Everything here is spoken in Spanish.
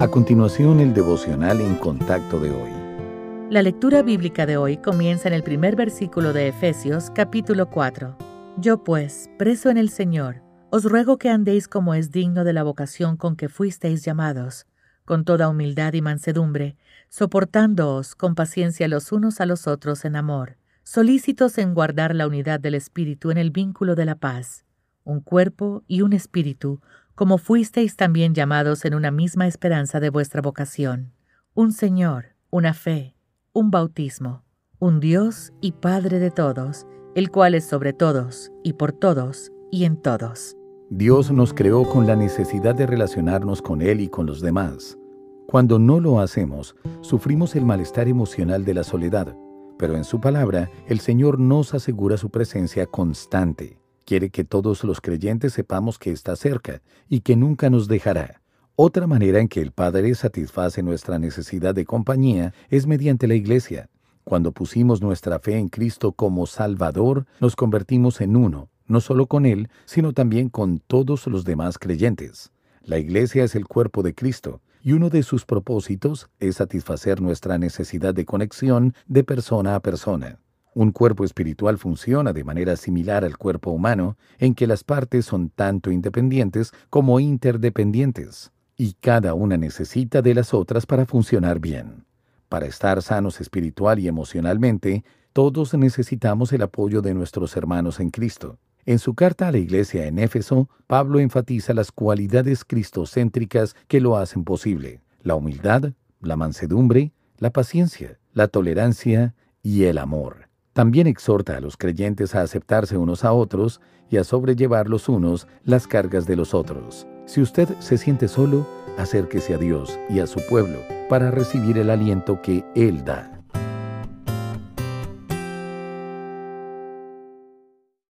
A continuación, el devocional en contacto de hoy. La lectura bíblica de hoy comienza en el primer versículo de Efesios capítulo 4. Yo pues, preso en el Señor, os ruego que andéis como es digno de la vocación con que fuisteis llamados, con toda humildad y mansedumbre, soportándoos con paciencia los unos a los otros en amor, solícitos en guardar la unidad del Espíritu en el vínculo de la paz, un cuerpo y un espíritu, como fuisteis también llamados en una misma esperanza de vuestra vocación, un Señor, una fe, un bautismo, un Dios y Padre de todos, el cual es sobre todos, y por todos, y en todos. Dios nos creó con la necesidad de relacionarnos con Él y con los demás. Cuando no lo hacemos, sufrimos el malestar emocional de la soledad, pero en su palabra, el Señor nos asegura su presencia constante. Quiere que todos los creyentes sepamos que está cerca y que nunca nos dejará. Otra manera en que el Padre satisface nuestra necesidad de compañía es mediante la Iglesia. Cuando pusimos nuestra fe en Cristo como Salvador, nos convertimos en uno, no solo con Él, sino también con todos los demás creyentes. La Iglesia es el cuerpo de Cristo, y uno de sus propósitos es satisfacer nuestra necesidad de conexión de persona a persona. Un cuerpo espiritual funciona de manera similar al cuerpo humano, en que las partes son tanto independientes como interdependientes, y cada una necesita de las otras para funcionar bien. Para estar sanos espiritual y emocionalmente, todos necesitamos el apoyo de nuestros hermanos en Cristo. En su carta a la iglesia en Éfeso, Pablo enfatiza las cualidades cristocéntricas que lo hacen posible, la humildad, la mansedumbre, la paciencia, la tolerancia y el amor. También exhorta a los creyentes a aceptarse unos a otros y a sobrellevar los unos las cargas de los otros. Si usted se siente solo, acérquese a Dios y a su pueblo para recibir el aliento que Él da.